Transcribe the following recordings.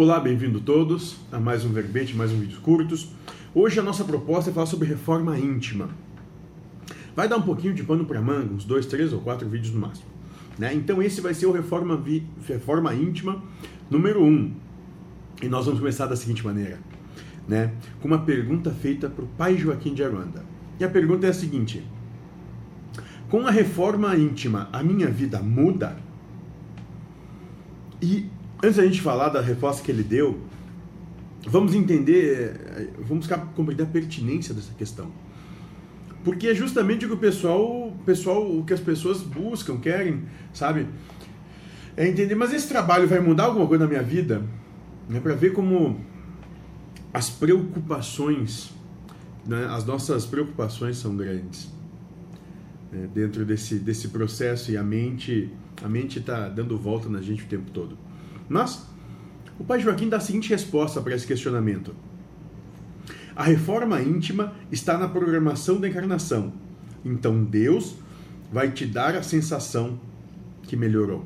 Olá, bem-vindo todos a mais um verbete, mais um vídeo curtos. Hoje a nossa proposta é falar sobre reforma íntima. Vai dar um pouquinho de pano para manga, uns dois, três ou quatro vídeos no máximo. Né? Então esse vai ser o reforma, vi... reforma íntima número um. E nós vamos começar da seguinte maneira, né? com uma pergunta feita para o pai Joaquim de Aranda. E a pergunta é a seguinte: Com a reforma íntima, a minha vida muda? E antes da gente falar da resposta que ele deu, vamos entender, vamos compreender a pertinência dessa questão. Porque é justamente o que o pessoal, pessoal, o que as pessoas buscam, querem, sabe? É entender, mas esse trabalho vai mudar alguma coisa na minha vida? É para ver como as preocupações, né, as nossas preocupações são grandes né, dentro desse, desse processo e a mente a mente está dando volta na gente o tempo todo. Mas o pai Joaquim dá a seguinte resposta para esse questionamento: A reforma íntima está na programação da encarnação. Então Deus vai te dar a sensação que melhorou.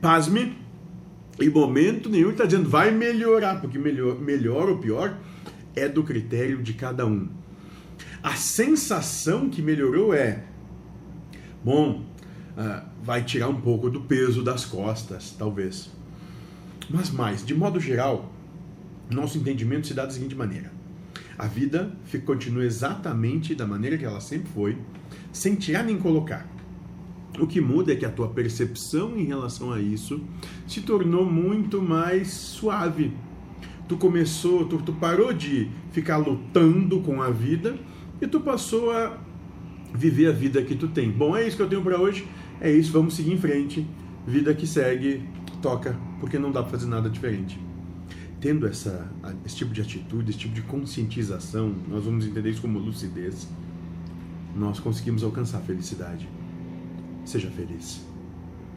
Pasme, em momento nenhum está dizendo vai melhorar, porque melhor, melhor ou pior é do critério de cada um. A sensação que melhorou é bom, uh, vai tirar um pouco do peso das costas, talvez. Mas mais, de modo geral, nosso entendimento se dá da seguinte maneira: a vida continua exatamente da maneira que ela sempre foi, sem tirar nem colocar. O que muda é que a tua percepção em relação a isso se tornou muito mais suave. Tu começou, tu, tu parou de ficar lutando com a vida e tu passou a viver a vida que tu tem. Bom, é isso que eu tenho para hoje. É isso, vamos seguir em frente. Vida que segue, toca, porque não dá para fazer nada diferente. Tendo essa, esse tipo de atitude, esse tipo de conscientização, nós vamos entender isso como lucidez. Nós conseguimos alcançar a felicidade. Seja feliz.